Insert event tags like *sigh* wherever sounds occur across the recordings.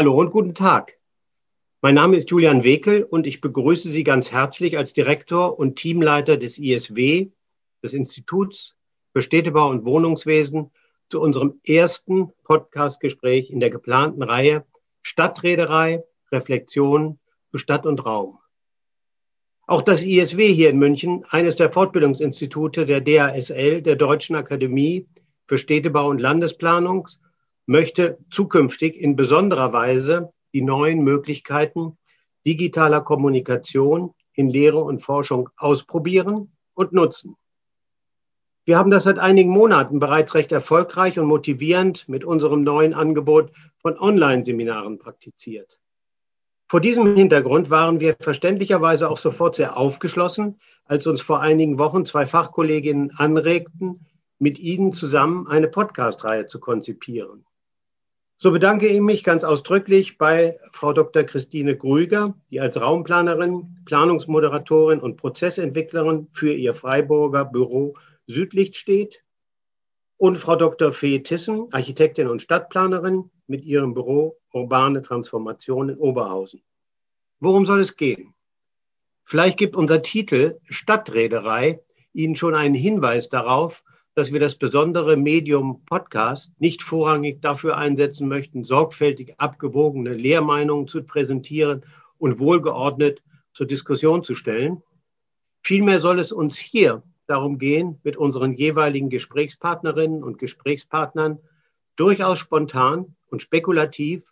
Hallo und guten Tag. Mein Name ist Julian Wekel und ich begrüße Sie ganz herzlich als Direktor und Teamleiter des ISW, des Instituts für Städtebau und Wohnungswesen, zu unserem ersten Podcast-Gespräch in der geplanten Reihe Stadtreederei, Reflexion zu Stadt und Raum. Auch das ISW hier in München, eines der Fortbildungsinstitute der DASL, der Deutschen Akademie für Städtebau und Landesplanung, möchte zukünftig in besonderer Weise die neuen Möglichkeiten digitaler Kommunikation in Lehre und Forschung ausprobieren und nutzen. Wir haben das seit einigen Monaten bereits recht erfolgreich und motivierend mit unserem neuen Angebot von Online-Seminaren praktiziert. Vor diesem Hintergrund waren wir verständlicherweise auch sofort sehr aufgeschlossen, als uns vor einigen Wochen zwei Fachkolleginnen anregten, mit Ihnen zusammen eine Podcast-Reihe zu konzipieren. So bedanke ich mich ganz ausdrücklich bei Frau Dr. Christine Grüger, die als Raumplanerin, Planungsmoderatorin und Prozessentwicklerin für ihr Freiburger Büro Südlicht steht, und Frau Dr. Fee Tissen, Architektin und Stadtplanerin mit ihrem Büro Urbane Transformation in Oberhausen. Worum soll es gehen? Vielleicht gibt unser Titel Stadtreederei Ihnen schon einen Hinweis darauf, dass wir das besondere Medium Podcast nicht vorrangig dafür einsetzen möchten, sorgfältig abgewogene Lehrmeinungen zu präsentieren und wohlgeordnet zur Diskussion zu stellen. Vielmehr soll es uns hier darum gehen, mit unseren jeweiligen Gesprächspartnerinnen und Gesprächspartnern durchaus spontan und spekulativ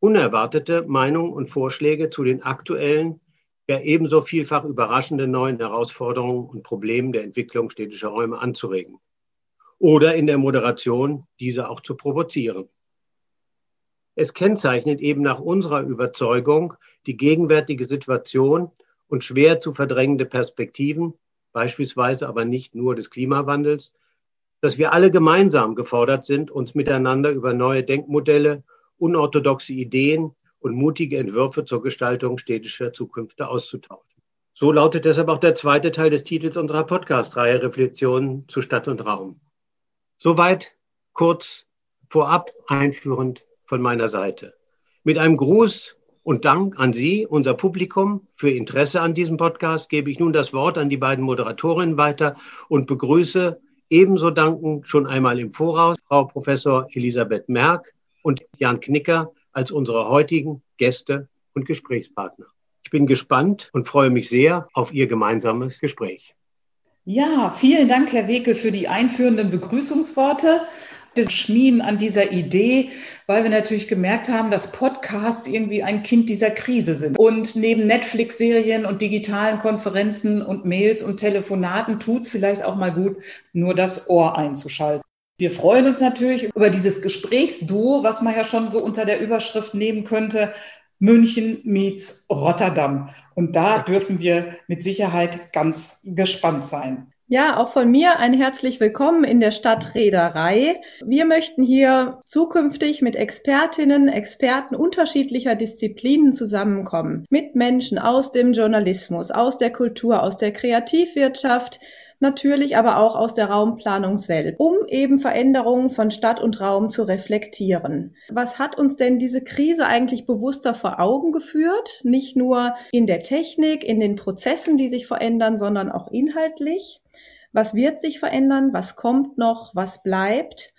unerwartete Meinungen und Vorschläge zu den aktuellen, ja ebenso vielfach überraschenden neuen Herausforderungen und Problemen der Entwicklung städtischer Räume anzuregen oder in der Moderation diese auch zu provozieren. Es kennzeichnet eben nach unserer Überzeugung die gegenwärtige Situation und schwer zu verdrängende Perspektiven, beispielsweise aber nicht nur des Klimawandels, dass wir alle gemeinsam gefordert sind, uns miteinander über neue Denkmodelle, unorthodoxe Ideen und mutige Entwürfe zur Gestaltung städtischer Zukünfte auszutauschen. So lautet deshalb auch der zweite Teil des Titels unserer Podcast-Reihe Reflexionen zu Stadt und Raum. Soweit kurz vorab einführend von meiner Seite. Mit einem Gruß und Dank an Sie, unser Publikum, für Interesse an diesem Podcast gebe ich nun das Wort an die beiden Moderatorinnen weiter und begrüße ebenso dankend schon einmal im Voraus Frau Professor Elisabeth Merck und Jan Knicker als unsere heutigen Gäste und Gesprächspartner. Ich bin gespannt und freue mich sehr auf Ihr gemeinsames Gespräch. Ja, vielen Dank, Herr Wekel, für die einführenden Begrüßungsworte. Wir schmieden an dieser Idee, weil wir natürlich gemerkt haben, dass Podcasts irgendwie ein Kind dieser Krise sind. Und neben Netflix-Serien und digitalen Konferenzen und Mails und Telefonaten tut es vielleicht auch mal gut, nur das Ohr einzuschalten. Wir freuen uns natürlich über dieses Gesprächsduo, was man ja schon so unter der Überschrift nehmen könnte, München meets Rotterdam. Und da dürfen wir mit Sicherheit ganz gespannt sein. Ja, auch von mir ein herzlich willkommen in der Stadt Reederei. Wir möchten hier zukünftig mit Expertinnen, Experten unterschiedlicher Disziplinen zusammenkommen. Mit Menschen aus dem Journalismus, aus der Kultur, aus der Kreativwirtschaft, natürlich aber auch aus der Raumplanung selbst, um eben Veränderungen von Stadt und Raum zu reflektieren. Was hat uns denn diese Krise eigentlich bewusster vor Augen geführt? Nicht nur in der Technik, in den Prozessen, die sich verändern, sondern auch inhaltlich. Was wird sich verändern? Was kommt noch? Was bleibt?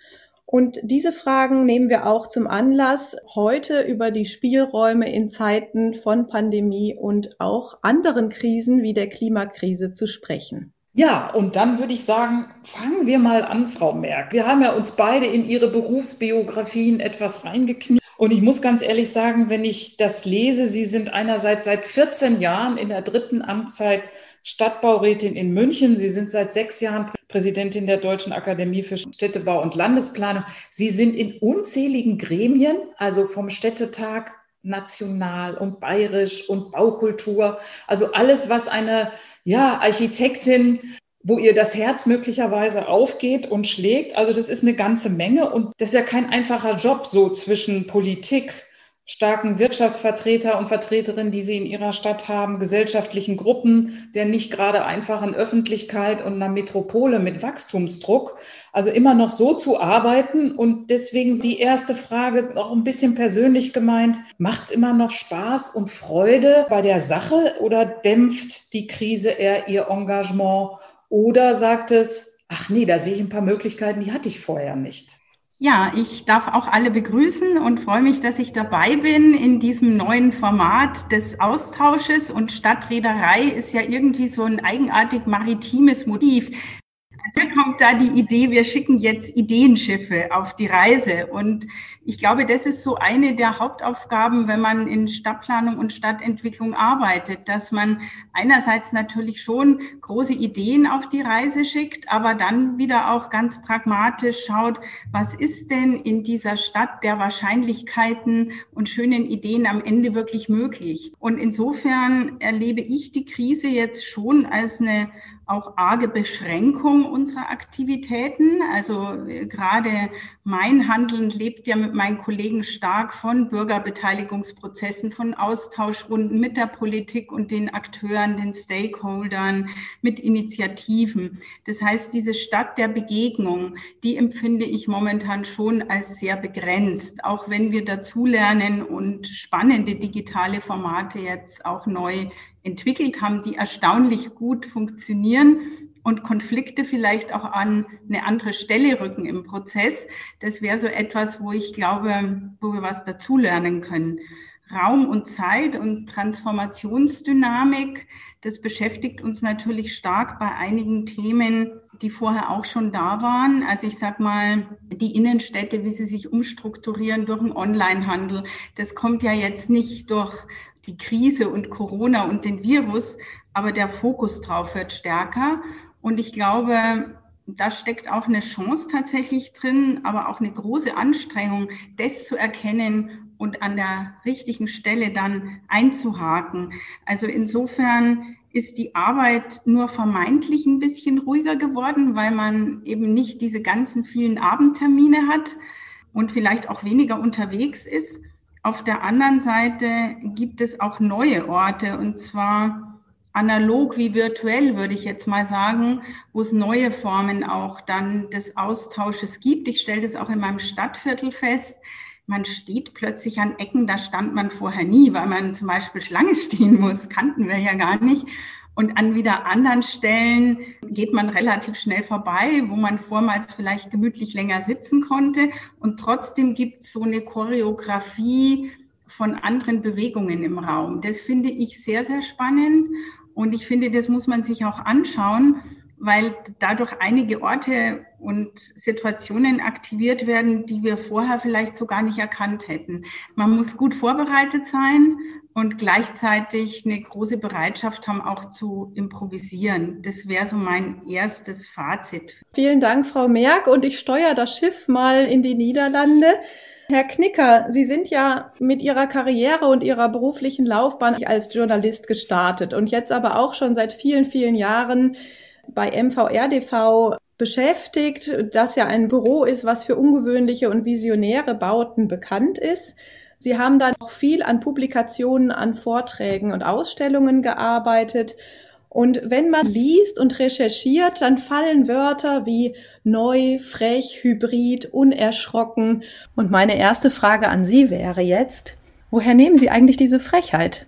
Und diese Fragen nehmen wir auch zum Anlass, heute über die Spielräume in Zeiten von Pandemie und auch anderen Krisen wie der Klimakrise zu sprechen. Ja, und dann würde ich sagen, fangen wir mal an, Frau Merck. Wir haben ja uns beide in Ihre Berufsbiografien etwas reingekniet. Und ich muss ganz ehrlich sagen, wenn ich das lese, Sie sind einerseits seit 14 Jahren in der dritten Amtszeit Stadtbaurätin in München. Sie sind seit sechs Jahren Präsidentin der Deutschen Akademie für Städtebau und Landesplanung. Sie sind in unzähligen Gremien, also vom Städtetag national und bayerisch und Baukultur. Also alles, was eine ja, Architektin, wo ihr das Herz möglicherweise aufgeht und schlägt. Also das ist eine ganze Menge und das ist ja kein einfacher Job so zwischen Politik, starken Wirtschaftsvertreter und Vertreterinnen, die Sie in Ihrer Stadt haben, gesellschaftlichen Gruppen, der nicht gerade einfachen Öffentlichkeit und einer Metropole mit Wachstumsdruck. Also immer noch so zu arbeiten. Und deswegen die erste Frage, auch ein bisschen persönlich gemeint, macht es immer noch Spaß und Freude bei der Sache oder dämpft die Krise eher Ihr Engagement? Oder sagt es, ach nee, da sehe ich ein paar Möglichkeiten, die hatte ich vorher nicht? Ja, ich darf auch alle begrüßen und freue mich, dass ich dabei bin in diesem neuen Format des Austausches. Und Stadtreederei ist ja irgendwie so ein eigenartig maritimes Motiv. Hier kommt da die Idee, wir schicken jetzt Ideenschiffe auf die Reise. Und ich glaube, das ist so eine der Hauptaufgaben, wenn man in Stadtplanung und Stadtentwicklung arbeitet, dass man einerseits natürlich schon große Ideen auf die Reise schickt, aber dann wieder auch ganz pragmatisch schaut, was ist denn in dieser Stadt der Wahrscheinlichkeiten und schönen Ideen am Ende wirklich möglich. Und insofern erlebe ich die Krise jetzt schon als eine auch arge Beschränkung unserer Aktivitäten. Also äh, gerade mein Handeln lebt ja mit meinen Kollegen stark von Bürgerbeteiligungsprozessen, von Austauschrunden mit der Politik und den Akteuren, den Stakeholdern, mit Initiativen. Das heißt, diese Stadt der Begegnung, die empfinde ich momentan schon als sehr begrenzt, auch wenn wir dazulernen und spannende digitale Formate jetzt auch neu entwickelt haben, die erstaunlich gut funktionieren und Konflikte vielleicht auch an eine andere Stelle rücken im Prozess. Das wäre so etwas, wo ich glaube, wo wir was dazulernen können. Raum und Zeit und Transformationsdynamik, das beschäftigt uns natürlich stark bei einigen Themen, die vorher auch schon da waren. Also ich sage mal, die Innenstädte, wie sie sich umstrukturieren durch den Onlinehandel, das kommt ja jetzt nicht durch die Krise und Corona und den Virus, aber der Fokus drauf wird stärker. Und ich glaube, da steckt auch eine Chance tatsächlich drin, aber auch eine große Anstrengung, das zu erkennen und an der richtigen Stelle dann einzuhaken. Also insofern ist die Arbeit nur vermeintlich ein bisschen ruhiger geworden, weil man eben nicht diese ganzen vielen Abendtermine hat und vielleicht auch weniger unterwegs ist. Auf der anderen Seite gibt es auch neue Orte und zwar analog wie virtuell, würde ich jetzt mal sagen, wo es neue Formen auch dann des Austausches gibt. Ich stelle das auch in meinem Stadtviertel fest. Man steht plötzlich an Ecken, da stand man vorher nie, weil man zum Beispiel Schlange stehen muss, kannten wir ja gar nicht. Und an wieder anderen Stellen geht man relativ schnell vorbei, wo man vormals vielleicht gemütlich länger sitzen konnte. Und trotzdem gibt es so eine Choreografie von anderen Bewegungen im Raum. Das finde ich sehr, sehr spannend. Und ich finde, das muss man sich auch anschauen, weil dadurch einige Orte und Situationen aktiviert werden, die wir vorher vielleicht so gar nicht erkannt hätten. Man muss gut vorbereitet sein und gleichzeitig eine große Bereitschaft haben, auch zu improvisieren. Das wäre so mein erstes Fazit. Vielen Dank, Frau Merck. Und ich steuere das Schiff mal in die Niederlande. Herr Knicker, Sie sind ja mit Ihrer Karriere und Ihrer beruflichen Laufbahn als Journalist gestartet und jetzt aber auch schon seit vielen, vielen Jahren bei MVRDV beschäftigt, das ja ein Büro ist, was für ungewöhnliche und visionäre Bauten bekannt ist. Sie haben dann auch viel an Publikationen, an Vorträgen und Ausstellungen gearbeitet. Und wenn man liest und recherchiert, dann fallen Wörter wie neu, frech, hybrid, unerschrocken. Und meine erste Frage an Sie wäre jetzt, woher nehmen Sie eigentlich diese Frechheit?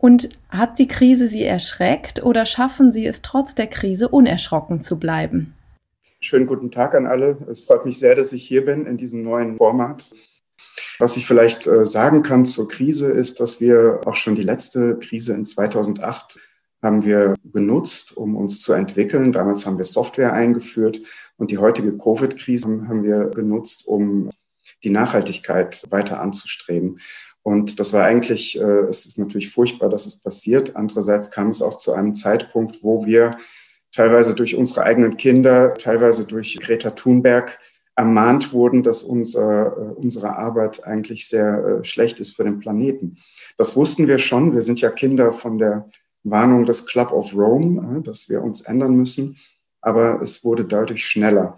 Und hat die Krise Sie erschreckt oder schaffen Sie es trotz der Krise unerschrocken zu bleiben? Schönen guten Tag an alle. Es freut mich sehr, dass ich hier bin in diesem neuen Format. Was ich vielleicht äh, sagen kann zur Krise ist, dass wir auch schon die letzte Krise in 2008 haben wir genutzt, um uns zu entwickeln. Damals haben wir Software eingeführt und die heutige Covid-Krise haben wir genutzt, um die Nachhaltigkeit weiter anzustreben. Und das war eigentlich, äh, es ist natürlich furchtbar, dass es passiert. Andererseits kam es auch zu einem Zeitpunkt, wo wir teilweise durch unsere eigenen Kinder, teilweise durch Greta Thunberg ermahnt wurden, dass unser, äh, unsere Arbeit eigentlich sehr äh, schlecht ist für den Planeten. Das wussten wir schon. Wir sind ja Kinder von der Warnung des Club of Rome, äh, dass wir uns ändern müssen. Aber es wurde dadurch schneller.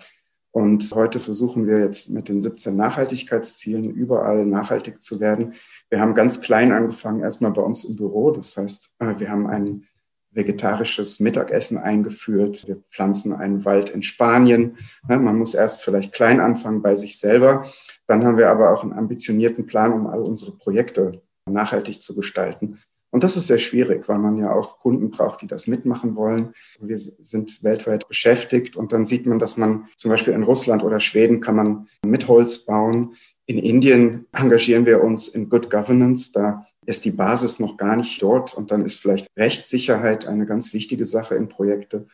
Und heute versuchen wir jetzt mit den 17 Nachhaltigkeitszielen überall nachhaltig zu werden. Wir haben ganz klein angefangen, erstmal bei uns im Büro. Das heißt, äh, wir haben ein vegetarisches Mittagessen eingeführt. Wir pflanzen einen Wald in Spanien. Man muss erst vielleicht klein anfangen bei sich selber. Dann haben wir aber auch einen ambitionierten Plan, um all unsere Projekte nachhaltig zu gestalten. Und das ist sehr schwierig, weil man ja auch Kunden braucht, die das mitmachen wollen. Wir sind weltweit beschäftigt und dann sieht man, dass man zum Beispiel in Russland oder Schweden kann man mit Holz bauen. In Indien engagieren wir uns in Good Governance. Da ist die Basis noch gar nicht dort und dann ist vielleicht Rechtssicherheit eine ganz wichtige Sache in Projekte.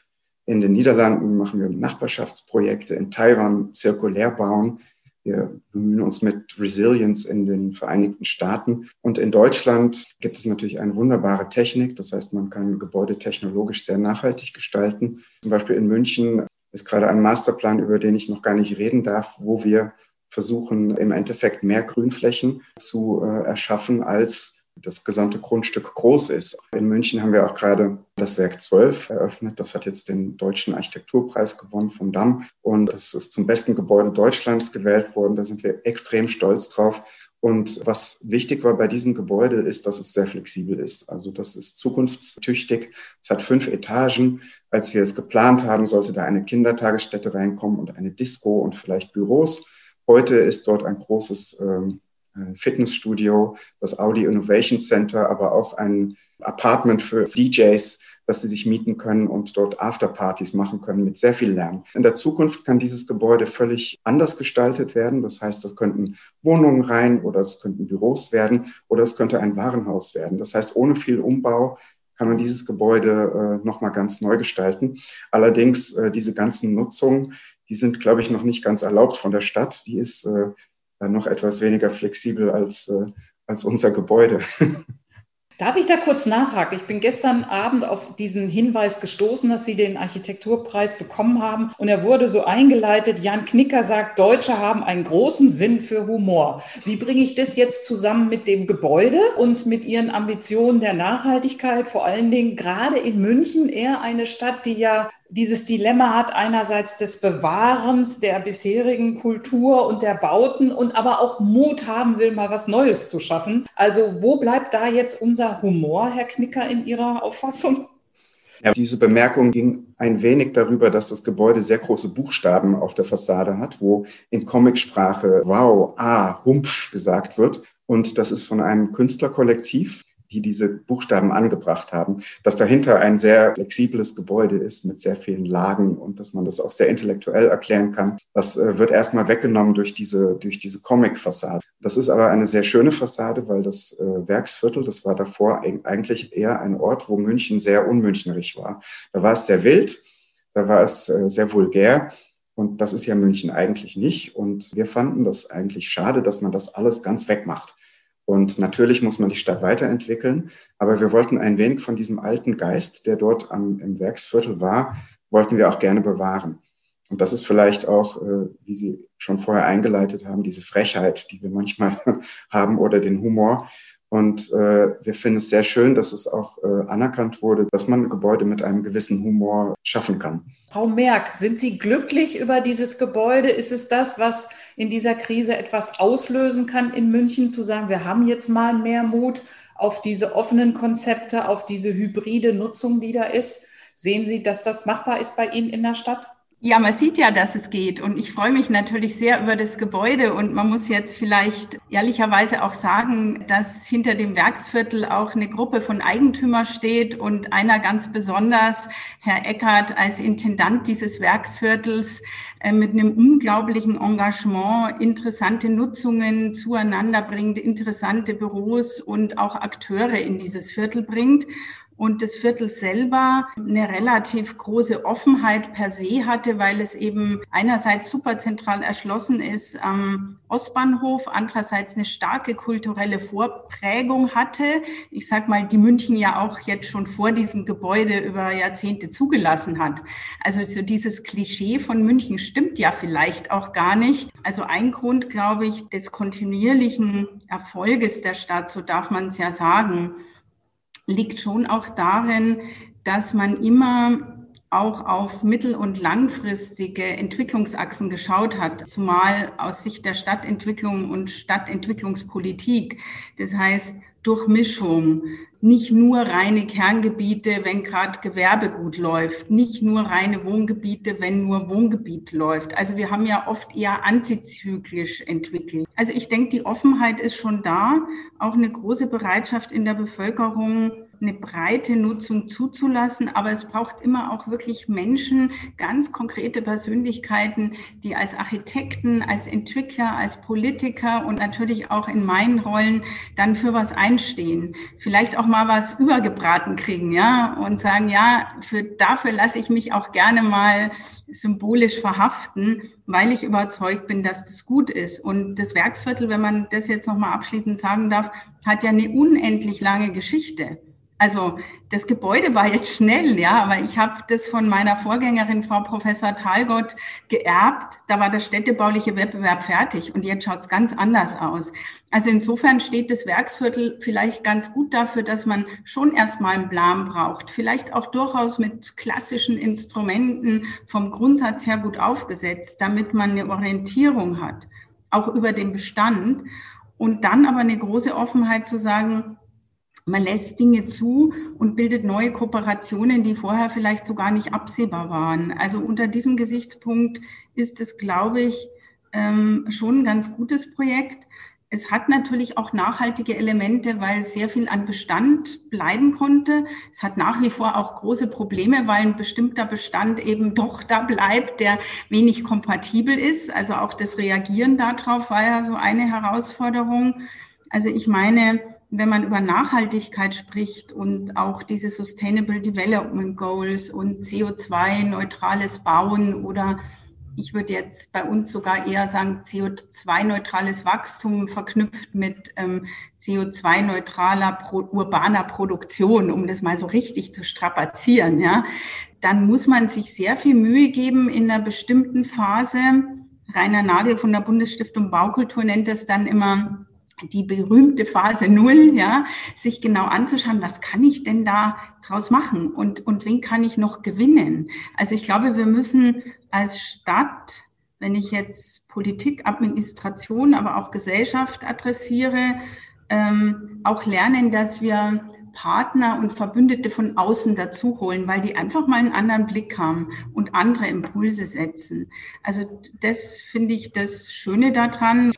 In den Niederlanden machen wir Nachbarschaftsprojekte, in Taiwan zirkulär bauen. Wir bemühen uns mit Resilience in den Vereinigten Staaten. Und in Deutschland gibt es natürlich eine wunderbare Technik. Das heißt, man kann Gebäude technologisch sehr nachhaltig gestalten. Zum Beispiel in München ist gerade ein Masterplan, über den ich noch gar nicht reden darf, wo wir versuchen, im Endeffekt mehr Grünflächen zu äh, erschaffen, als das gesamte Grundstück groß ist. In München haben wir auch gerade das Werk 12 eröffnet. Das hat jetzt den Deutschen Architekturpreis gewonnen vom Damm und es ist zum besten Gebäude Deutschlands gewählt worden. Da sind wir extrem stolz drauf. Und was wichtig war bei diesem Gebäude ist, dass es sehr flexibel ist. Also das ist zukunftstüchtig. Es hat fünf Etagen. Als wir es geplant haben, sollte da eine Kindertagesstätte reinkommen und eine Disco und vielleicht Büros. Heute ist dort ein großes ähm, Fitnessstudio, das Audi Innovation Center, aber auch ein Apartment für DJs, dass sie sich mieten können und dort Afterpartys machen können mit sehr viel Lärm. In der Zukunft kann dieses Gebäude völlig anders gestaltet werden. Das heißt, das könnten Wohnungen rein oder es könnten Büros werden oder es könnte ein Warenhaus werden. Das heißt, ohne viel Umbau kann man dieses Gebäude äh, nochmal ganz neu gestalten. Allerdings äh, diese ganzen Nutzungen, die sind, glaube ich, noch nicht ganz erlaubt von der Stadt. Die ist äh, noch etwas weniger flexibel als, äh, als unser Gebäude. *laughs* Darf ich da kurz nachhaken? Ich bin gestern Abend auf diesen Hinweis gestoßen, dass Sie den Architekturpreis bekommen haben. Und er wurde so eingeleitet, Jan Knicker sagt, Deutsche haben einen großen Sinn für Humor. Wie bringe ich das jetzt zusammen mit dem Gebäude und mit Ihren Ambitionen der Nachhaltigkeit? Vor allen Dingen gerade in München, eher eine Stadt, die ja dieses Dilemma hat einerseits des Bewahrens der bisherigen Kultur und der Bauten und aber auch Mut haben will, mal was Neues zu schaffen. Also wo bleibt da jetzt unser Humor, Herr Knicker, in Ihrer Auffassung? Ja, diese Bemerkung ging ein wenig darüber, dass das Gebäude sehr große Buchstaben auf der Fassade hat, wo in Comicsprache Wow, Ah, Humpf gesagt wird. Und das ist von einem Künstlerkollektiv, die diese Buchstaben angebracht haben, dass dahinter ein sehr flexibles Gebäude ist mit sehr vielen Lagen und dass man das auch sehr intellektuell erklären kann. Das äh, wird erstmal weggenommen durch diese, durch diese Comic-Fassade. Das ist aber eine sehr schöne Fassade, weil das äh, Werksviertel, das war davor eigentlich eher ein Ort, wo München sehr unmünchnerig war. Da war es sehr wild, da war es äh, sehr vulgär. Und das ist ja München eigentlich nicht. Und wir fanden das eigentlich schade, dass man das alles ganz wegmacht. Und natürlich muss man die Stadt weiterentwickeln, aber wir wollten ein wenig von diesem alten Geist, der dort am, im Werksviertel war, wollten wir auch gerne bewahren. Und das ist vielleicht auch, äh, wie Sie schon vorher eingeleitet haben, diese Frechheit, die wir manchmal *laughs* haben oder den Humor. Und äh, wir finden es sehr schön, dass es auch äh, anerkannt wurde, dass man Gebäude mit einem gewissen Humor schaffen kann. Frau Merck, sind Sie glücklich über dieses Gebäude? Ist es das, was in dieser Krise etwas auslösen kann in München, zu sagen, wir haben jetzt mal mehr Mut auf diese offenen Konzepte, auf diese hybride Nutzung, die da ist? Sehen Sie, dass das machbar ist bei Ihnen in der Stadt? Ja, man sieht ja, dass es geht. Und ich freue mich natürlich sehr über das Gebäude. Und man muss jetzt vielleicht ehrlicherweise auch sagen, dass hinter dem Werksviertel auch eine Gruppe von Eigentümern steht und einer ganz besonders, Herr Eckert, als Intendant dieses Werksviertels äh, mit einem unglaublichen Engagement interessante Nutzungen zueinander bringt, interessante Büros und auch Akteure in dieses Viertel bringt und das Viertel selber eine relativ große Offenheit per se hatte, weil es eben einerseits super zentral erschlossen ist am Ostbahnhof, andererseits eine starke kulturelle Vorprägung hatte. Ich sag mal, die München ja auch jetzt schon vor diesem Gebäude über Jahrzehnte zugelassen hat. Also so dieses Klischee von München stimmt ja vielleicht auch gar nicht. Also ein Grund, glaube ich, des kontinuierlichen Erfolges der Stadt, so darf man es ja sagen, liegt schon auch darin, dass man immer auch auf mittel- und langfristige Entwicklungsachsen geschaut hat, zumal aus Sicht der Stadtentwicklung und Stadtentwicklungspolitik. Das heißt, Durchmischung, nicht nur reine Kerngebiete, wenn gerade Gewerbe gut läuft, nicht nur reine Wohngebiete, wenn nur Wohngebiet läuft. Also wir haben ja oft eher antizyklisch entwickelt. Also ich denke, die Offenheit ist schon da, auch eine große Bereitschaft in der Bevölkerung, eine breite Nutzung zuzulassen, aber es braucht immer auch wirklich Menschen, ganz konkrete Persönlichkeiten, die als Architekten, als Entwickler, als Politiker und natürlich auch in meinen Rollen dann für was einstehen. Vielleicht auch mal was übergebraten kriegen, ja, und sagen, ja, für, dafür lasse ich mich auch gerne mal symbolisch verhaften, weil ich überzeugt bin, dass das gut ist. Und das Werksviertel, wenn man das jetzt nochmal abschließend sagen darf, hat ja eine unendlich lange Geschichte. Also das Gebäude war jetzt schnell, ja, aber ich habe das von meiner Vorgängerin, Frau Professor Talgott, geerbt. Da war der städtebauliche Wettbewerb fertig und jetzt schaut es ganz anders aus. Also insofern steht das Werksviertel vielleicht ganz gut dafür, dass man schon erstmal einen Plan braucht. Vielleicht auch durchaus mit klassischen Instrumenten vom Grundsatz her gut aufgesetzt, damit man eine Orientierung hat, auch über den Bestand. Und dann aber eine große Offenheit zu sagen, man lässt Dinge zu und bildet neue Kooperationen, die vorher vielleicht so gar nicht absehbar waren. Also unter diesem Gesichtspunkt ist es, glaube ich, ähm, schon ein ganz gutes Projekt. Es hat natürlich auch nachhaltige Elemente, weil sehr viel an Bestand bleiben konnte. Es hat nach wie vor auch große Probleme, weil ein bestimmter Bestand eben doch da bleibt, der wenig kompatibel ist. Also auch das Reagieren darauf war ja so eine Herausforderung. Also ich meine, wenn man über Nachhaltigkeit spricht und auch diese Sustainable Development Goals und CO2-neutrales Bauen oder ich würde jetzt bei uns sogar eher sagen, CO2-neutrales Wachstum verknüpft mit ähm, CO2-neutraler pro, urbaner Produktion, um das mal so richtig zu strapazieren, ja, dann muss man sich sehr viel Mühe geben in einer bestimmten Phase. Rainer Nagel von der Bundesstiftung Baukultur nennt das dann immer die berühmte Phase Null, ja, sich genau anzuschauen, was kann ich denn da draus machen und, und wen kann ich noch gewinnen? Also ich glaube, wir müssen als Stadt, wenn ich jetzt Politik, Administration, aber auch Gesellschaft adressiere, ähm, auch lernen, dass wir Partner und Verbündete von außen dazu holen, weil die einfach mal einen anderen Blick haben und andere Impulse setzen. Also das finde ich das Schöne daran.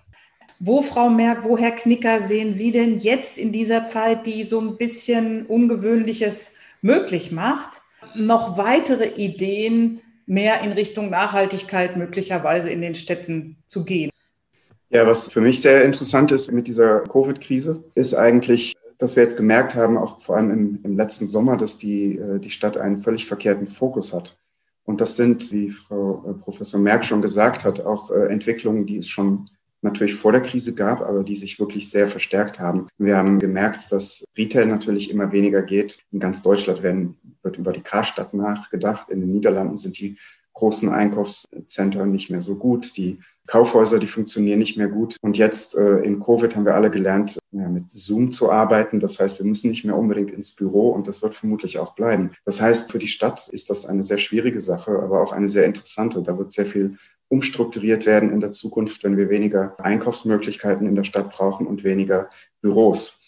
Wo, Frau Merck, wo, Herr Knicker, sehen Sie denn jetzt in dieser Zeit, die so ein bisschen Ungewöhnliches möglich macht, noch weitere Ideen, mehr in Richtung Nachhaltigkeit möglicherweise in den Städten zu gehen? Ja, was für mich sehr interessant ist mit dieser Covid-Krise, ist eigentlich, dass wir jetzt gemerkt haben, auch vor allem im, im letzten Sommer, dass die, äh, die Stadt einen völlig verkehrten Fokus hat. Und das sind, wie Frau äh, Professor Merck schon gesagt hat, auch äh, Entwicklungen, die es schon natürlich vor der Krise gab, aber die sich wirklich sehr verstärkt haben. Wir haben gemerkt, dass Retail natürlich immer weniger geht. In ganz Deutschland werden, wird über die Karstadt nachgedacht. In den Niederlanden sind die großen Einkaufszentren nicht mehr so gut. Die Kaufhäuser, die funktionieren nicht mehr gut. Und jetzt äh, in Covid haben wir alle gelernt, ja, mit Zoom zu arbeiten. Das heißt, wir müssen nicht mehr unbedingt ins Büro und das wird vermutlich auch bleiben. Das heißt, für die Stadt ist das eine sehr schwierige Sache, aber auch eine sehr interessante. Da wird sehr viel umstrukturiert werden in der Zukunft, wenn wir weniger Einkaufsmöglichkeiten in der Stadt brauchen und weniger Büros.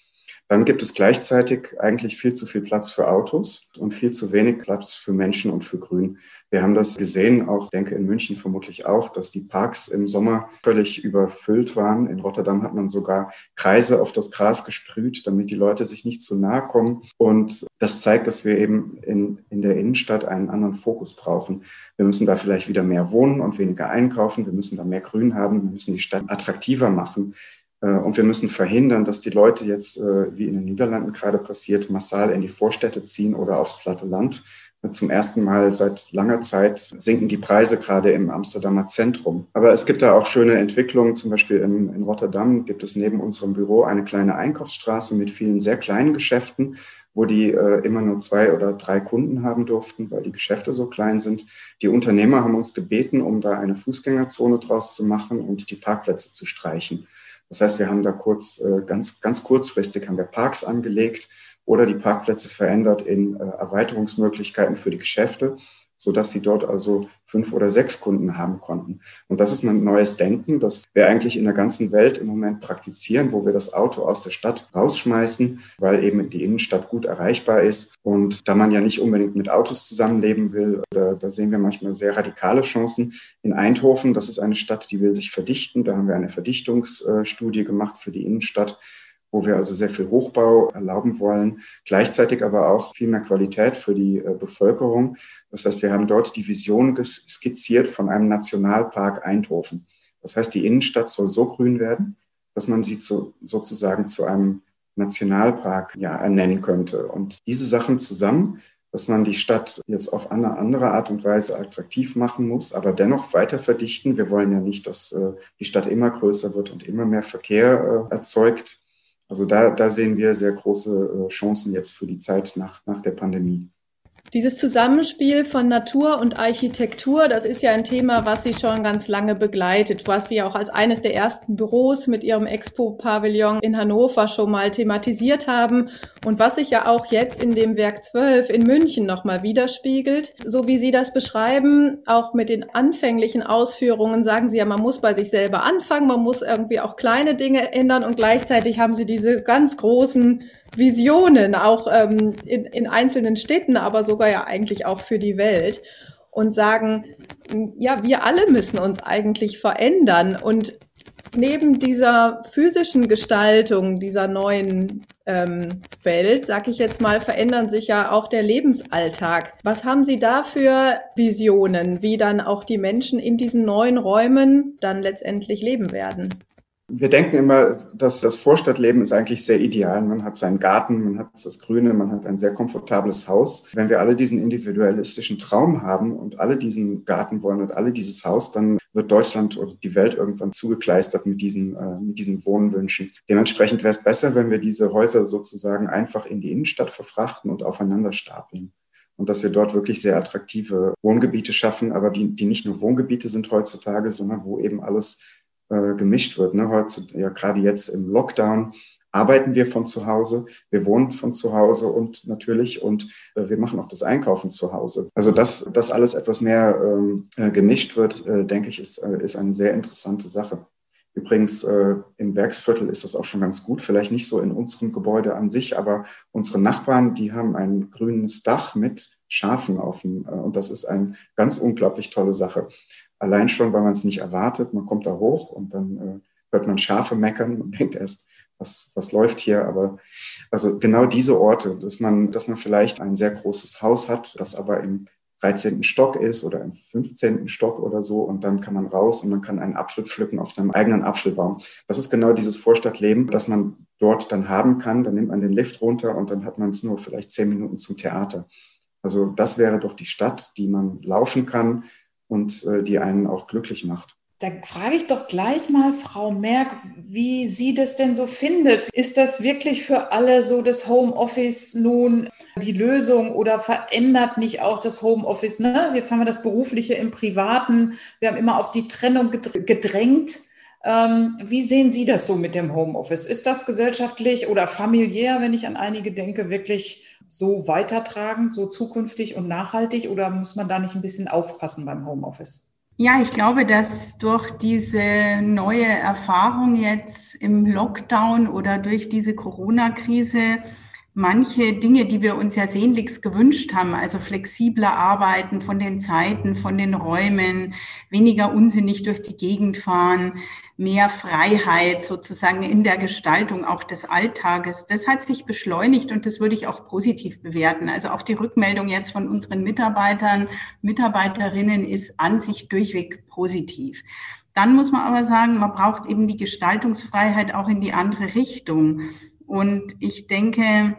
Dann gibt es gleichzeitig eigentlich viel zu viel Platz für Autos und viel zu wenig Platz für Menschen und für Grün. Wir haben das gesehen, auch denke in München vermutlich auch, dass die Parks im Sommer völlig überfüllt waren. In Rotterdam hat man sogar Kreise auf das Gras gesprüht, damit die Leute sich nicht zu nahe kommen. Und das zeigt, dass wir eben in, in der Innenstadt einen anderen Fokus brauchen. Wir müssen da vielleicht wieder mehr wohnen und weniger einkaufen. Wir müssen da mehr Grün haben. Wir müssen die Stadt attraktiver machen. Äh, und wir müssen verhindern, dass die Leute jetzt, äh, wie in den Niederlanden gerade passiert, massal in die Vorstädte ziehen oder aufs platte Land. Zum ersten Mal seit langer Zeit sinken die Preise gerade im Amsterdamer Zentrum. Aber es gibt da auch schöne Entwicklungen. Zum Beispiel in, in Rotterdam gibt es neben unserem Büro eine kleine Einkaufsstraße mit vielen sehr kleinen Geschäften, wo die äh, immer nur zwei oder drei Kunden haben durften, weil die Geschäfte so klein sind. Die Unternehmer haben uns gebeten, um da eine Fußgängerzone draus zu machen und die Parkplätze zu streichen. Das heißt, wir haben da kurz, äh, ganz, ganz kurzfristig haben wir Parks angelegt oder die Parkplätze verändert in äh, Erweiterungsmöglichkeiten für die Geschäfte so dass sie dort also fünf oder sechs Kunden haben konnten. Und das ist ein neues Denken, das wir eigentlich in der ganzen Welt im Moment praktizieren, wo wir das Auto aus der Stadt rausschmeißen, weil eben die Innenstadt gut erreichbar ist. Und da man ja nicht unbedingt mit Autos zusammenleben will, da, da sehen wir manchmal sehr radikale Chancen. In Eindhoven, das ist eine Stadt, die will sich verdichten. Da haben wir eine Verdichtungsstudie gemacht für die Innenstadt wo wir also sehr viel Hochbau erlauben wollen, gleichzeitig aber auch viel mehr Qualität für die äh, Bevölkerung. Das heißt, wir haben dort die Vision skizziert von einem Nationalpark Eindhoven. Das heißt, die Innenstadt soll so grün werden, dass man sie zu, sozusagen zu einem Nationalpark ja, ernennen könnte. Und diese Sachen zusammen, dass man die Stadt jetzt auf eine andere Art und Weise attraktiv machen muss, aber dennoch weiter verdichten. Wir wollen ja nicht, dass äh, die Stadt immer größer wird und immer mehr Verkehr äh, erzeugt. Also da, da sehen wir sehr große äh, Chancen jetzt für die Zeit nach, nach der Pandemie. Dieses Zusammenspiel von Natur und Architektur, das ist ja ein Thema, was Sie schon ganz lange begleitet, was Sie auch als eines der ersten Büros mit Ihrem Expo-Pavillon in Hannover schon mal thematisiert haben und was sich ja auch jetzt in dem Werk 12 in München nochmal widerspiegelt. So wie Sie das beschreiben, auch mit den anfänglichen Ausführungen, sagen Sie ja, man muss bei sich selber anfangen, man muss irgendwie auch kleine Dinge ändern und gleichzeitig haben Sie diese ganz großen Visionen, auch ähm, in, in einzelnen Städten, aber sogar ja eigentlich auch für die Welt und sagen, ja, wir alle müssen uns eigentlich verändern und neben dieser physischen Gestaltung dieser neuen ähm, Welt, sag ich jetzt mal, verändern sich ja auch der Lebensalltag. Was haben Sie da für Visionen, wie dann auch die Menschen in diesen neuen Räumen dann letztendlich leben werden? Wir denken immer, dass das Vorstadtleben ist eigentlich sehr ideal. Man hat seinen Garten, man hat das Grüne, man hat ein sehr komfortables Haus. Wenn wir alle diesen individualistischen Traum haben und alle diesen Garten wollen und alle dieses Haus, dann wird Deutschland oder die Welt irgendwann zugekleistert mit diesen, äh, mit diesen Wohnwünschen. Dementsprechend wäre es besser, wenn wir diese Häuser sozusagen einfach in die Innenstadt verfrachten und aufeinander stapeln und dass wir dort wirklich sehr attraktive Wohngebiete schaffen, aber die, die nicht nur Wohngebiete sind heutzutage, sondern wo eben alles äh, gemischt wird. Ne? Heute, ja, gerade jetzt im Lockdown arbeiten wir von zu Hause, wir wohnen von zu Hause und natürlich und äh, wir machen auch das Einkaufen zu Hause. Also dass das alles etwas mehr ähm, äh, gemischt wird, äh, denke ich, ist, äh, ist eine sehr interessante Sache. Übrigens, äh, im Werksviertel ist das auch schon ganz gut. Vielleicht nicht so in unserem Gebäude an sich, aber unsere Nachbarn, die haben ein grünes Dach mit Schafen auf dem. Und das ist eine ganz unglaublich tolle Sache. Allein schon, weil man es nicht erwartet. Man kommt da hoch und dann äh, hört man Schafe meckern und *laughs* denkt erst, was, was läuft hier? Aber also genau diese Orte, dass man, dass man vielleicht ein sehr großes Haus hat, das aber im 13. Stock ist oder im 15. Stock oder so und dann kann man raus und man kann einen Apfel pflücken auf seinem eigenen Apfelbaum. Das ist genau dieses Vorstadtleben, das man dort dann haben kann. Dann nimmt man den Lift runter und dann hat man es nur vielleicht zehn Minuten zum Theater. Also das wäre doch die Stadt, die man laufen kann, und äh, die einen auch glücklich macht. Da frage ich doch gleich mal Frau Merck, wie sie das denn so findet. Ist das wirklich für alle so das Homeoffice nun die Lösung oder verändert nicht auch das Homeoffice? Ne? Jetzt haben wir das Berufliche im Privaten. Wir haben immer auf die Trennung gedrängt. Ähm, wie sehen Sie das so mit dem Homeoffice? Ist das gesellschaftlich oder familiär, wenn ich an einige denke, wirklich so weitertragen, so zukünftig und nachhaltig oder muss man da nicht ein bisschen aufpassen beim Homeoffice? Ja, ich glaube, dass durch diese neue Erfahrung jetzt im Lockdown oder durch diese Corona-Krise manche Dinge, die wir uns ja sehnlichst gewünscht haben, also flexibler arbeiten von den Zeiten, von den Räumen, weniger unsinnig durch die Gegend fahren, mehr Freiheit sozusagen in der Gestaltung auch des Alltages. Das hat sich beschleunigt und das würde ich auch positiv bewerten. Also auch die Rückmeldung jetzt von unseren Mitarbeitern, Mitarbeiterinnen ist an sich durchweg positiv. Dann muss man aber sagen, man braucht eben die Gestaltungsfreiheit auch in die andere Richtung. Und ich denke,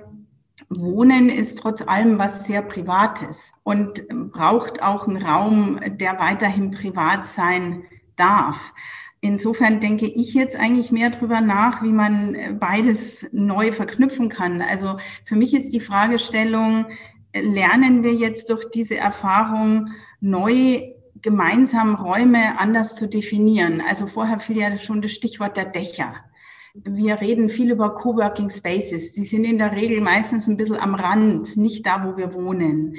Wohnen ist trotz allem was sehr Privates und braucht auch einen Raum, der weiterhin privat sein darf. Insofern denke ich jetzt eigentlich mehr darüber nach, wie man beides neu verknüpfen kann. Also für mich ist die Fragestellung, lernen wir jetzt durch diese Erfahrung neu gemeinsam Räume anders zu definieren? Also vorher fiel ja schon das Stichwort der Dächer. Wir reden viel über Coworking Spaces. Die sind in der Regel meistens ein bisschen am Rand, nicht da, wo wir wohnen.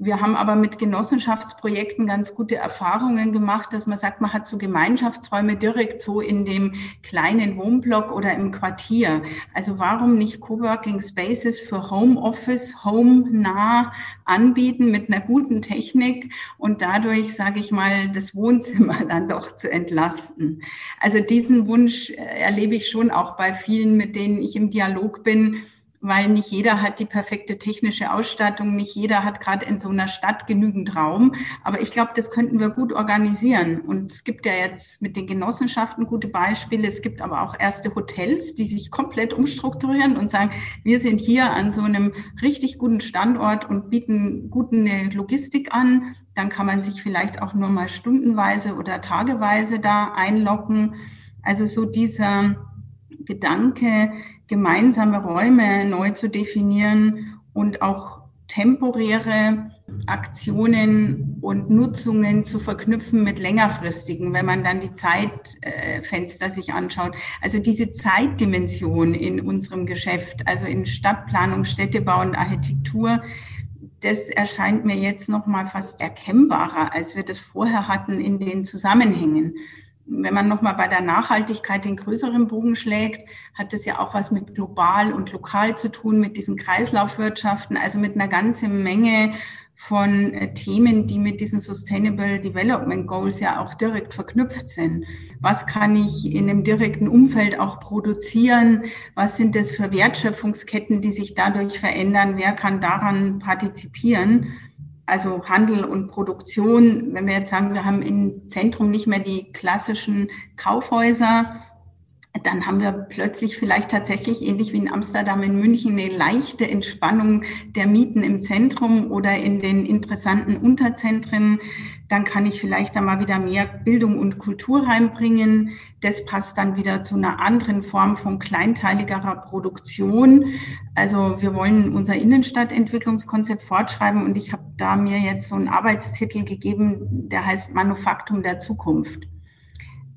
Wir haben aber mit Genossenschaftsprojekten ganz gute Erfahrungen gemacht, dass man sagt, man hat so Gemeinschaftsräume direkt so in dem kleinen Wohnblock oder im Quartier. Also warum nicht Coworking Spaces für Homeoffice, Home nah anbieten mit einer guten Technik und dadurch, sage ich mal, das Wohnzimmer *laughs* dann doch zu entlasten. Also diesen Wunsch erlebe ich schon auch bei vielen, mit denen ich im Dialog bin weil nicht jeder hat die perfekte technische Ausstattung, nicht jeder hat gerade in so einer Stadt genügend Raum. Aber ich glaube, das könnten wir gut organisieren. Und es gibt ja jetzt mit den Genossenschaften gute Beispiele. Es gibt aber auch erste Hotels, die sich komplett umstrukturieren und sagen, wir sind hier an so einem richtig guten Standort und bieten gute Logistik an. Dann kann man sich vielleicht auch nur mal stundenweise oder tageweise da einloggen. Also so dieser Gedanke, gemeinsame Räume neu zu definieren und auch temporäre Aktionen und Nutzungen zu verknüpfen mit längerfristigen, wenn man dann die Zeitfenster sich anschaut. Also diese Zeitdimension in unserem Geschäft, also in Stadtplanung, Städtebau und Architektur, das erscheint mir jetzt noch mal fast erkennbarer, als wir das vorher hatten in den Zusammenhängen wenn man nochmal bei der Nachhaltigkeit den größeren Bogen schlägt, hat das ja auch was mit global und lokal zu tun, mit diesen Kreislaufwirtschaften, also mit einer ganzen Menge von äh, Themen, die mit diesen Sustainable Development Goals ja auch direkt verknüpft sind. Was kann ich in einem direkten Umfeld auch produzieren? Was sind das für Wertschöpfungsketten, die sich dadurch verändern? Wer kann daran partizipieren? Also Handel und Produktion, wenn wir jetzt sagen, wir haben im Zentrum nicht mehr die klassischen Kaufhäuser, dann haben wir plötzlich vielleicht tatsächlich ähnlich wie in Amsterdam, in München eine leichte Entspannung der Mieten im Zentrum oder in den interessanten Unterzentren. Dann kann ich vielleicht da mal wieder mehr Bildung und Kultur reinbringen. Das passt dann wieder zu einer anderen Form von kleinteiligerer Produktion. Also wir wollen unser Innenstadtentwicklungskonzept fortschreiben und ich habe da mir jetzt so einen Arbeitstitel gegeben, der heißt Manufaktum der Zukunft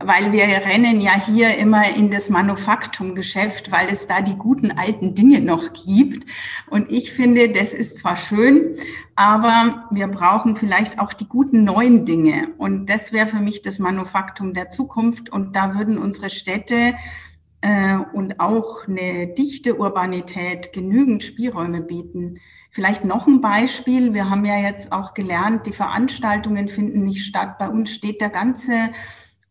weil wir rennen ja hier immer in das Manufaktumgeschäft, weil es da die guten alten Dinge noch gibt. Und ich finde, das ist zwar schön, aber wir brauchen vielleicht auch die guten neuen Dinge. Und das wäre für mich das Manufaktum der Zukunft. Und da würden unsere Städte äh, und auch eine dichte Urbanität genügend Spielräume bieten. Vielleicht noch ein Beispiel. Wir haben ja jetzt auch gelernt, die Veranstaltungen finden nicht statt. Bei uns steht der ganze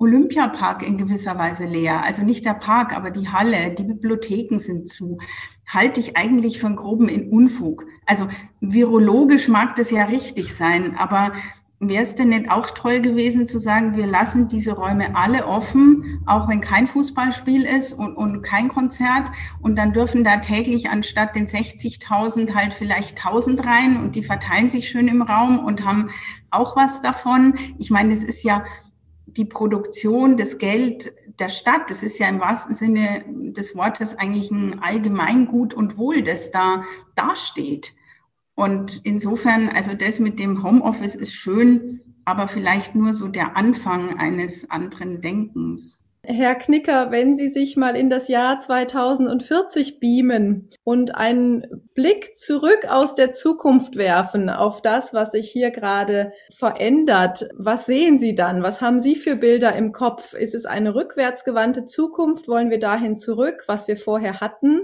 Olympiapark in gewisser Weise leer. Also nicht der Park, aber die Halle, die Bibliotheken sind zu. Halte ich eigentlich einen groben Unfug. Also virologisch mag das ja richtig sein, aber wäre es denn nicht auch toll gewesen zu sagen, wir lassen diese Räume alle offen, auch wenn kein Fußballspiel ist und, und kein Konzert und dann dürfen da täglich anstatt den 60.000 halt vielleicht 1.000 rein und die verteilen sich schön im Raum und haben auch was davon. Ich meine, das ist ja die Produktion, das Geld der Stadt, das ist ja im wahrsten Sinne des Wortes eigentlich ein Allgemeingut und Wohl, das da dasteht. Und insofern, also das mit dem Homeoffice ist schön, aber vielleicht nur so der Anfang eines anderen Denkens. Herr Knicker, wenn Sie sich mal in das Jahr 2040 beamen und einen Blick zurück aus der Zukunft werfen auf das, was sich hier gerade verändert, was sehen Sie dann? Was haben Sie für Bilder im Kopf? Ist es eine rückwärtsgewandte Zukunft? Wollen wir dahin zurück, was wir vorher hatten?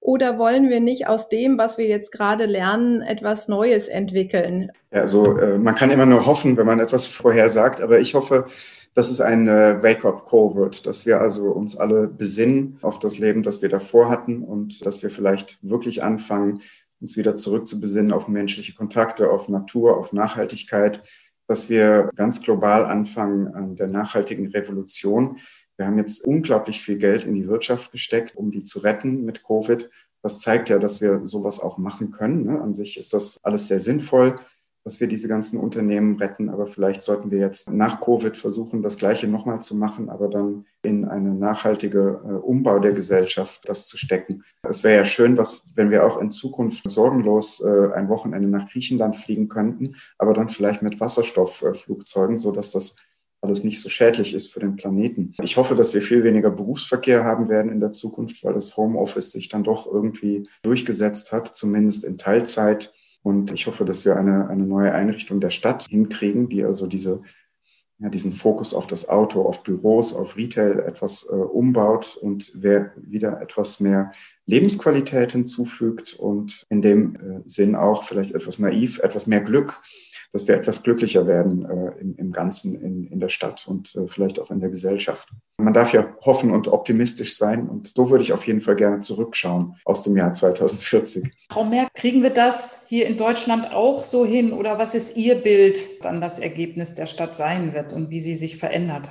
Oder wollen wir nicht aus dem, was wir jetzt gerade lernen, etwas Neues entwickeln? Ja, also äh, man kann immer nur hoffen, wenn man etwas vorher sagt, aber ich hoffe, dass es ein Wake-up-Call wird, dass wir also uns alle besinnen auf das Leben, das wir davor hatten und dass wir vielleicht wirklich anfangen, uns wieder zurück zu besinnen auf menschliche Kontakte, auf Natur, auf Nachhaltigkeit, dass wir ganz global anfangen an der nachhaltigen Revolution. Wir haben jetzt unglaublich viel Geld in die Wirtschaft gesteckt, um die zu retten mit Covid. Das zeigt ja, dass wir sowas auch machen können. Ne? An sich ist das alles sehr sinnvoll dass wir diese ganzen Unternehmen retten. Aber vielleicht sollten wir jetzt nach Covid versuchen, das Gleiche nochmal zu machen, aber dann in eine nachhaltige äh, Umbau der Gesellschaft das zu stecken. Es wäre ja schön, was, wenn wir auch in Zukunft sorgenlos äh, ein Wochenende nach Griechenland fliegen könnten, aber dann vielleicht mit Wasserstoffflugzeugen, so dass das alles nicht so schädlich ist für den Planeten. Ich hoffe, dass wir viel weniger Berufsverkehr haben werden in der Zukunft, weil das Homeoffice sich dann doch irgendwie durchgesetzt hat, zumindest in Teilzeit. Und ich hoffe, dass wir eine, eine neue Einrichtung der Stadt hinkriegen, die also diese ja, diesen Fokus auf das Auto, auf Büros, auf Retail etwas äh, umbaut und wer wieder etwas mehr Lebensqualität hinzufügt und in dem äh, Sinn auch vielleicht etwas naiv, etwas mehr Glück dass wir etwas glücklicher werden äh, im, im, Ganzen in, in der Stadt und äh, vielleicht auch in der Gesellschaft. Man darf ja hoffen und optimistisch sein und so würde ich auf jeden Fall gerne zurückschauen aus dem Jahr 2040. Frau Merck, kriegen wir das hier in Deutschland auch so hin oder was ist Ihr Bild, dann das Ergebnis der Stadt sein wird und wie sie sich verändert?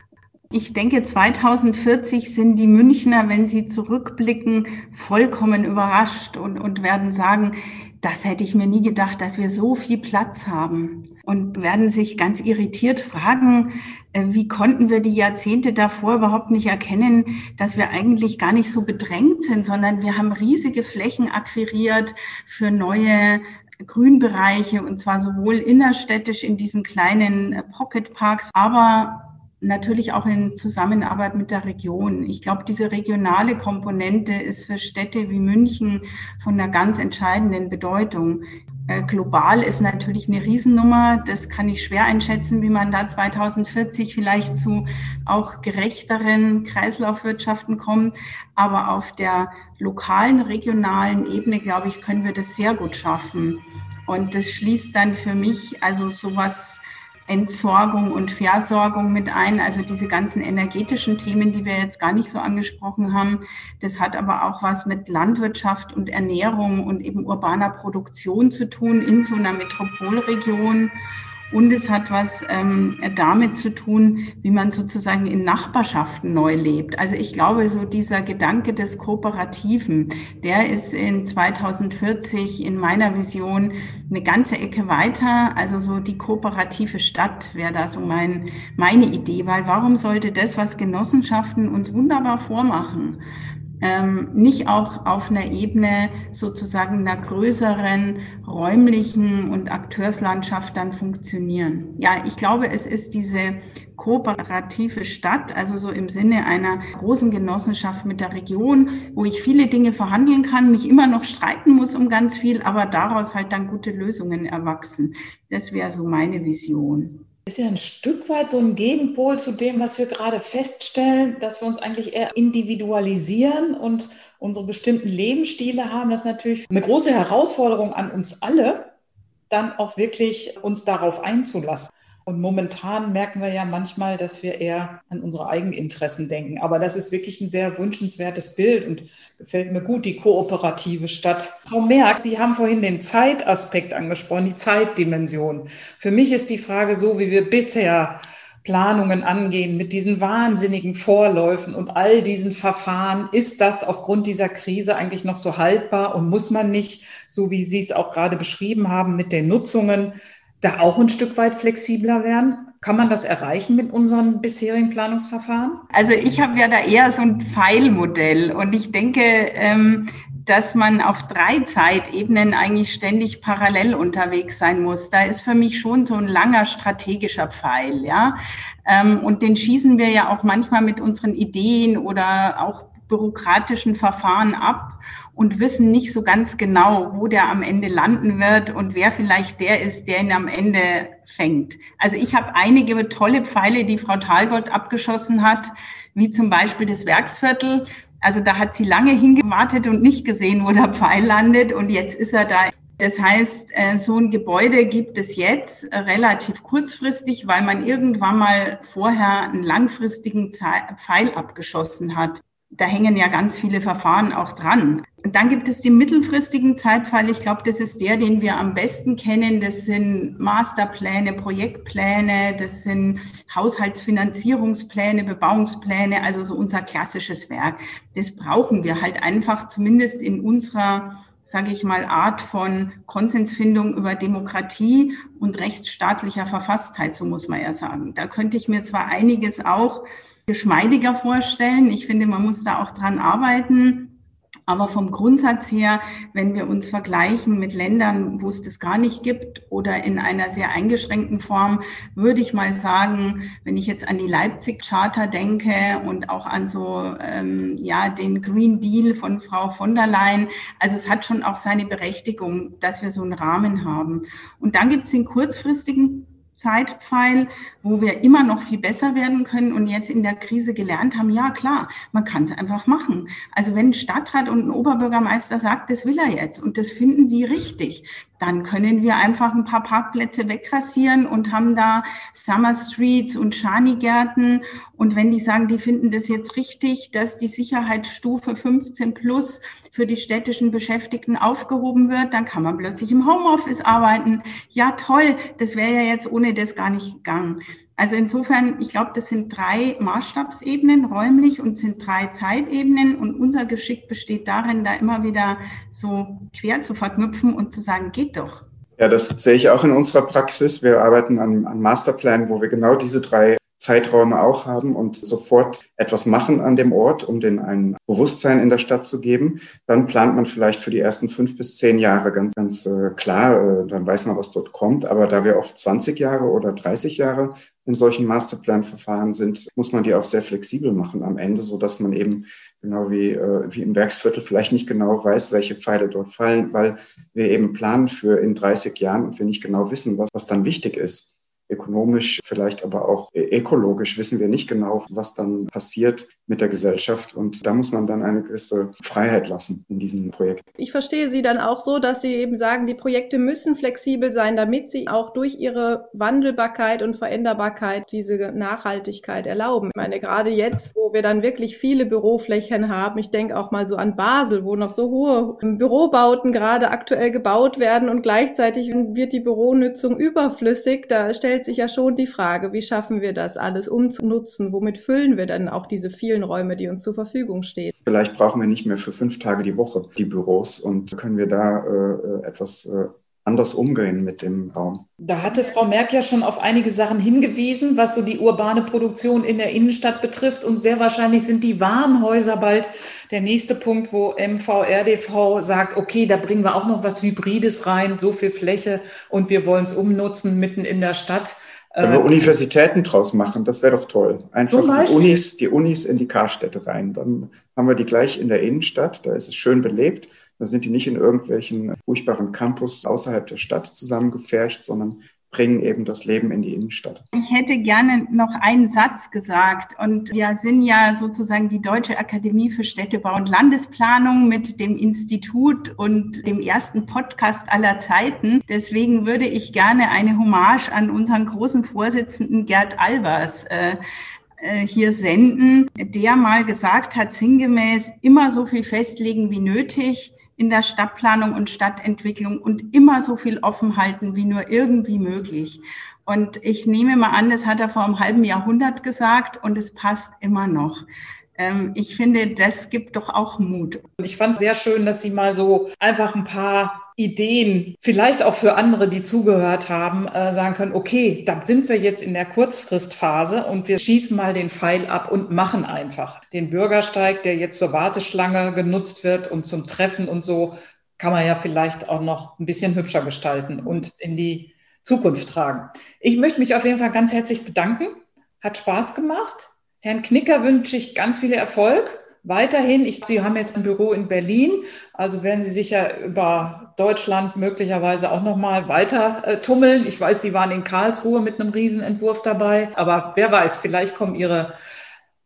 Ich denke, 2040 sind die Münchner, wenn sie zurückblicken, vollkommen überrascht und, und werden sagen, das hätte ich mir nie gedacht, dass wir so viel Platz haben. Und werden sich ganz irritiert fragen, äh, wie konnten wir die Jahrzehnte davor überhaupt nicht erkennen, dass wir eigentlich gar nicht so bedrängt sind, sondern wir haben riesige Flächen akquiriert für neue Grünbereiche und zwar sowohl innerstädtisch in diesen kleinen äh, Pocketparks, aber natürlich auch in Zusammenarbeit mit der Region. Ich glaube, diese regionale Komponente ist für Städte wie München von einer ganz entscheidenden Bedeutung. Äh, global ist natürlich eine Riesennummer. Das kann ich schwer einschätzen, wie man da 2040 vielleicht zu auch gerechteren Kreislaufwirtschaften kommt. Aber auf der lokalen, regionalen Ebene, glaube ich, können wir das sehr gut schaffen. Und das schließt dann für mich also sowas Entsorgung und Versorgung mit ein, also diese ganzen energetischen Themen, die wir jetzt gar nicht so angesprochen haben. Das hat aber auch was mit Landwirtschaft und Ernährung und eben urbaner Produktion zu tun in so einer Metropolregion. Und es hat was ähm, damit zu tun, wie man sozusagen in Nachbarschaften neu lebt. Also ich glaube, so dieser Gedanke des Kooperativen, der ist in 2040 in meiner Vision eine ganze Ecke weiter. Also so die kooperative Stadt wäre da so mein, meine Idee, weil warum sollte das, was Genossenschaften uns wunderbar vormachen, ähm, nicht auch auf einer Ebene sozusagen einer größeren räumlichen und Akteurslandschaft dann funktionieren. Ja, ich glaube, es ist diese kooperative Stadt, also so im Sinne einer großen Genossenschaft mit der Region, wo ich viele Dinge verhandeln kann, mich immer noch streiten muss um ganz viel, aber daraus halt dann gute Lösungen erwachsen. Das wäre so meine Vision ist ja ein Stück weit so ein Gegenpol zu dem, was wir gerade feststellen, dass wir uns eigentlich eher individualisieren und unsere bestimmten Lebensstile haben. Das ist natürlich eine große Herausforderung an uns alle, dann auch wirklich uns darauf einzulassen. Und momentan merken wir ja manchmal, dass wir eher an unsere Eigeninteressen denken. Aber das ist wirklich ein sehr wünschenswertes Bild und gefällt mir gut, die kooperative Stadt. Frau Merck, Sie haben vorhin den Zeitaspekt angesprochen, die Zeitdimension. Für mich ist die Frage so, wie wir bisher Planungen angehen mit diesen wahnsinnigen Vorläufen und all diesen Verfahren. Ist das aufgrund dieser Krise eigentlich noch so haltbar und muss man nicht, so wie Sie es auch gerade beschrieben haben, mit den Nutzungen da auch ein Stück weit flexibler werden? Kann man das erreichen mit unseren bisherigen Planungsverfahren? Also ich habe ja da eher so ein Pfeilmodell und ich denke, ähm, dass man auf drei Zeitebenen eigentlich ständig parallel unterwegs sein muss. Da ist für mich schon so ein langer strategischer Pfeil, ja. Ähm, und den schießen wir ja auch manchmal mit unseren Ideen oder auch bürokratischen Verfahren ab und wissen nicht so ganz genau, wo der am Ende landen wird und wer vielleicht der ist, der ihn am Ende fängt. Also ich habe einige tolle Pfeile, die Frau Talgott abgeschossen hat, wie zum Beispiel das Werksviertel. Also da hat sie lange hingewartet und nicht gesehen, wo der Pfeil landet und jetzt ist er da. Das heißt, äh, so ein Gebäude gibt es jetzt äh, relativ kurzfristig, weil man irgendwann mal vorher einen langfristigen Pfeil abgeschossen hat da hängen ja ganz viele Verfahren auch dran. Und dann gibt es den mittelfristigen Zeitfall. Ich glaube, das ist der, den wir am besten kennen. Das sind Masterpläne, Projektpläne, das sind Haushaltsfinanzierungspläne, Bebauungspläne, also so unser klassisches Werk. Das brauchen wir halt einfach zumindest in unserer sage ich mal, Art von Konsensfindung über Demokratie und rechtsstaatlicher Verfasstheit, so muss man ja sagen. Da könnte ich mir zwar einiges auch geschmeidiger vorstellen. Ich finde, man muss da auch dran arbeiten. Aber vom Grundsatz her, wenn wir uns vergleichen mit Ländern, wo es das gar nicht gibt oder in einer sehr eingeschränkten Form, würde ich mal sagen, wenn ich jetzt an die Leipzig Charta denke und auch an so ähm, ja den Green Deal von Frau von der Leyen, also es hat schon auch seine Berechtigung, dass wir so einen Rahmen haben. Und dann gibt es den kurzfristigen Zeitpfeil, wo wir immer noch viel besser werden können und jetzt in der Krise gelernt haben, ja klar, man kann es einfach machen. Also wenn ein Stadtrat und ein Oberbürgermeister sagt, das will er jetzt und das finden sie richtig, dann können wir einfach ein paar Parkplätze wegrasieren und haben da Summer Streets und Schanigärten. Und wenn die sagen, die finden das jetzt richtig, dass die Sicherheitsstufe 15 plus für die städtischen Beschäftigten aufgehoben wird, dann kann man plötzlich im Homeoffice arbeiten. Ja, toll, das wäre ja jetzt ohne das gar nicht gegangen. Also insofern, ich glaube, das sind drei Maßstabsebenen räumlich und sind drei Zeitebenen und unser Geschick besteht darin, da immer wieder so quer zu verknüpfen und zu sagen, geht doch. Ja, das sehe ich auch in unserer Praxis. Wir arbeiten an, an Masterplänen, wo wir genau diese drei Zeiträume auch haben und sofort etwas machen an dem Ort, um den ein Bewusstsein in der Stadt zu geben, dann plant man vielleicht für die ersten fünf bis zehn Jahre ganz, ganz äh, klar, äh, dann weiß man, was dort kommt. Aber da wir oft 20 Jahre oder 30 Jahre in solchen Masterplan-Verfahren sind, muss man die auch sehr flexibel machen am Ende, so dass man eben genau wie, äh, wie im Werksviertel vielleicht nicht genau weiß, welche Pfeile dort fallen, weil wir eben planen für in 30 Jahren und wir nicht genau wissen, was, was dann wichtig ist ökonomisch, vielleicht aber auch ökologisch wissen wir nicht genau, was dann passiert mit der Gesellschaft. Und da muss man dann eine gewisse Freiheit lassen in diesen Projekten. Ich verstehe Sie dann auch so, dass Sie eben sagen, die Projekte müssen flexibel sein, damit sie auch durch ihre Wandelbarkeit und Veränderbarkeit diese Nachhaltigkeit erlauben. Ich meine, gerade jetzt, wo wir dann wirklich viele Büroflächen haben, ich denke auch mal so an Basel, wo noch so hohe Bürobauten gerade aktuell gebaut werden und gleichzeitig wird die Büronutzung überflüssig. Da stellt stellt sich ja schon die Frage, wie schaffen wir das alles umzunutzen? Womit füllen wir denn auch diese vielen Räume, die uns zur Verfügung stehen? Vielleicht brauchen wir nicht mehr für fünf Tage die Woche die Büros und können wir da äh, etwas äh, anders umgehen mit dem Raum. Da hatte Frau Merck ja schon auf einige Sachen hingewiesen, was so die urbane Produktion in der Innenstadt betrifft. Und sehr wahrscheinlich sind die Warenhäuser bald der nächste Punkt, wo MVRDV sagt, okay, da bringen wir auch noch was Hybrides rein, so viel Fläche und wir wollen es umnutzen mitten in der Stadt. Wenn wir äh, Universitäten draus machen, das wäre doch toll. Einfach die Unis, die Unis in die Karstädte rein. Dann haben wir die gleich in der Innenstadt, da ist es schön belebt. Da sind die nicht in irgendwelchen furchtbaren Campus außerhalb der Stadt zusammengefärcht, sondern bringen eben das Leben in die Innenstadt. Ich hätte gerne noch einen Satz gesagt. Und wir sind ja sozusagen die Deutsche Akademie für Städtebau und Landesplanung mit dem Institut und dem ersten Podcast aller Zeiten. Deswegen würde ich gerne eine Hommage an unseren großen Vorsitzenden Gerd Albers äh, äh hier senden, der mal gesagt hat, sinngemäß immer so viel festlegen wie nötig in der Stadtplanung und Stadtentwicklung und immer so viel offen halten wie nur irgendwie möglich. Und ich nehme mal an, das hat er vor einem halben Jahrhundert gesagt und es passt immer noch. Ähm, ich finde, das gibt doch auch Mut. Ich fand es sehr schön, dass Sie mal so einfach ein paar Ideen, vielleicht auch für andere, die zugehört haben, äh, sagen können, okay, da sind wir jetzt in der Kurzfristphase und wir schießen mal den Pfeil ab und machen einfach. Den Bürgersteig, der jetzt zur Warteschlange genutzt wird und zum Treffen und so, kann man ja vielleicht auch noch ein bisschen hübscher gestalten und in die Zukunft tragen. Ich möchte mich auf jeden Fall ganz herzlich bedanken. Hat Spaß gemacht. Herrn Knicker wünsche ich ganz viel Erfolg. Weiterhin, ich, Sie haben jetzt ein Büro in Berlin, also werden Sie sich ja über Deutschland möglicherweise auch nochmal weiter äh, tummeln. Ich weiß, Sie waren in Karlsruhe mit einem Riesenentwurf dabei, aber wer weiß, vielleicht kommen Ihre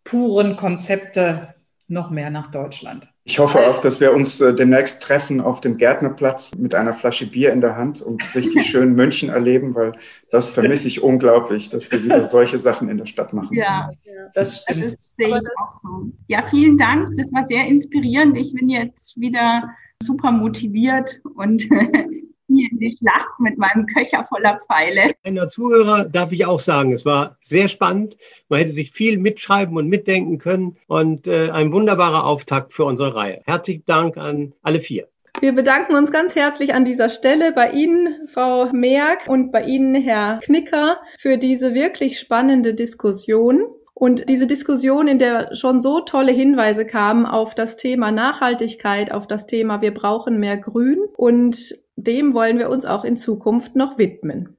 puren Konzepte noch mehr nach Deutschland. Ich hoffe auch, dass wir uns äh, demnächst treffen auf dem Gärtnerplatz mit einer Flasche Bier in der Hand und richtig *laughs* schön München erleben, weil das vermisse ich unglaublich, dass wir wieder *laughs* solche Sachen in der Stadt machen. Ja, das stimmt. Das sehe ich auch so. Ja, vielen Dank. Das war sehr inspirierend. Ich bin jetzt wieder super motiviert und *laughs* hier in die Schlacht mit meinem Köcher voller Pfeile. Einer Zuhörer darf ich auch sagen, es war sehr spannend. Man hätte sich viel mitschreiben und mitdenken können und äh, ein wunderbarer Auftakt für unsere Reihe. Herzlichen Dank an alle vier. Wir bedanken uns ganz herzlich an dieser Stelle bei Ihnen, Frau Merck, und bei Ihnen, Herr Knicker, für diese wirklich spannende Diskussion. Und diese Diskussion, in der schon so tolle Hinweise kamen auf das Thema Nachhaltigkeit, auf das Thema wir brauchen mehr Grün und dem wollen wir uns auch in Zukunft noch widmen.